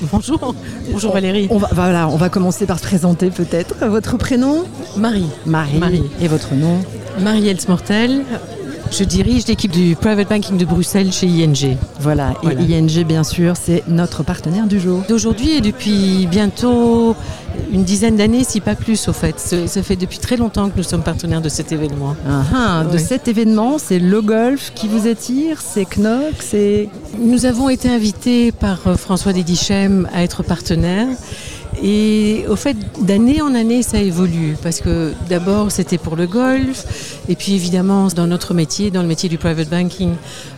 Bonjour. Bonjour Valérie. On va, voilà, on va commencer par se présenter peut-être. Votre prénom Marie. Marie. Marie. Et votre nom Marie-Else Mortel. Je dirige l'équipe du Private Banking de Bruxelles chez ING. Voilà. Voilà. Et ING, bien sûr, c'est notre partenaire du jour. D'aujourd'hui et depuis bientôt une dizaine d'années, si pas plus au fait. Ça fait depuis très longtemps que nous sommes partenaires de cet événement. Ah, ah, de Oui. cet événement, c'est le golf qui vous attire, c'est Knock, c'est... Nous avons été invités par euh, François Dédichem à être partenaires. Et au fait, d'année en année, ça évolue. Parce que d'abord, c'était pour le golf. Et puis évidemment, dans notre métier, dans le métier du private banking,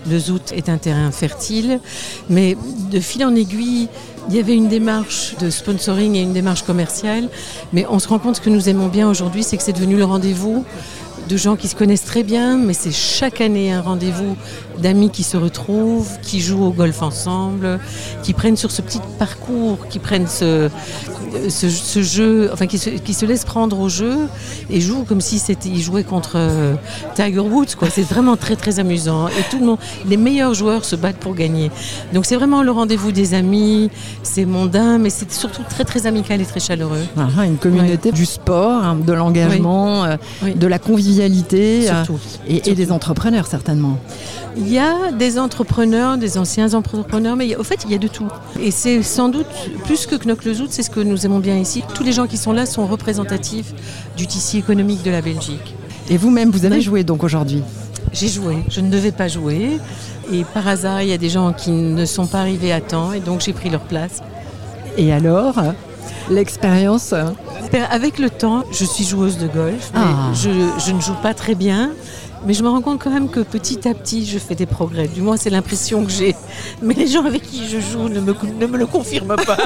le zout est un terrain fertile. Mais de fil en aiguille, il y avait une démarche de sponsoring et une démarche commerciale. Mais on se rend compte que nous aimons bien aujourd'hui, c'est que c'est devenu le rendez-vous de gens qui se connaissent très bien, mais c'est chaque année un rendez-vous d'amis qui se retrouvent, qui jouent au golf ensemble, qui prennent sur ce petit parcours, qui prennent ce, ce, ce jeu, enfin qui se, qui se laissent prendre au jeu et jouent comme si c'était ils jouaient contre euh, Tiger Woods. Quoi. C'est vraiment très très amusant et tout le monde, les meilleurs joueurs se battent pour gagner. Donc c'est vraiment le rendez-vous des amis, c'est mondain, mais c'est surtout très très amical et très chaleureux. Ah, ah, une communauté du sport, hein, de l'engagement, euh, Oui. de la convivialité euh, Surtout. et, et des entrepreneurs certainement. Il y a des entrepreneurs, des anciens entrepreneurs, mais a- au fait, il y a de tout. Et c'est sans doute, plus que Knock le Zout, c'est ce que nous aimons bien ici. Tous les gens qui sont là sont représentatifs du tissu économique de la Belgique. Et vous-même, vous avez Oui. joué donc aujourd'hui J'ai joué, je ne devais pas jouer. Et par hasard, il y a des gens qui ne sont pas arrivés à temps, et donc j'ai pris leur place. Et alors, l'expérience euh, Avec le temps, je suis joueuse de golf, mais Ah. je, je ne joue pas très bien. Mais je me rends compte quand même que petit à petit, je fais des progrès. Du moins, c'est l'impression que j'ai. Mais les gens avec qui je joue ne me, ne me le confirment pas.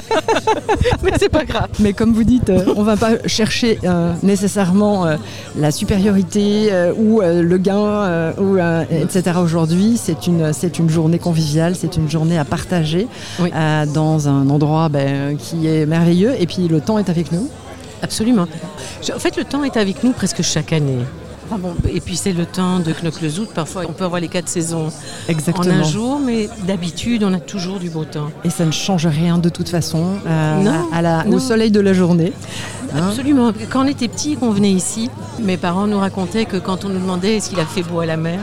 mais c'est pas grave. Mais comme vous dites, euh, on ne va pas chercher euh, nécessairement euh, la supériorité euh, ou le gain, ou, etc. Aujourd'hui, c'est une, c'est une journée conviviale, c'est une journée à partager Oui. dans un endroit ben, qui est merveilleux. Et puis le temps est avec nous. Absolument. En fait, le temps est avec nous presque chaque année. Et puis c'est le temps de Knock le Zout. Parfois, on peut avoir les quatre saisons Exactement. en un jour, mais d'habitude, on a toujours du beau temps. Et ça ne change rien de toute façon euh, Non, à la- non. au soleil de la journée. Hein Absolument. Quand on était petit, qu'on venait ici, mes parents nous racontaient que quand on nous demandait est-ce qu'il a fait beau à la mer,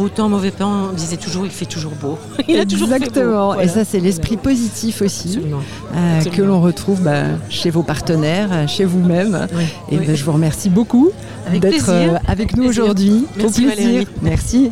beau temps, mauvais temps, on disait toujours il fait toujours beau. il a toujours fait beau. Exactement. Voilà. Et ça, c'est l'esprit positif aussi. Absolument. euh, Absolument. que l'on retrouve bah, chez vos partenaires, euh, chez vous-même. Oui, Et oui. ben, je vous remercie beaucoup d'être euh, avec nous aujourd'hui. Au plaisir. Valérie. Merci.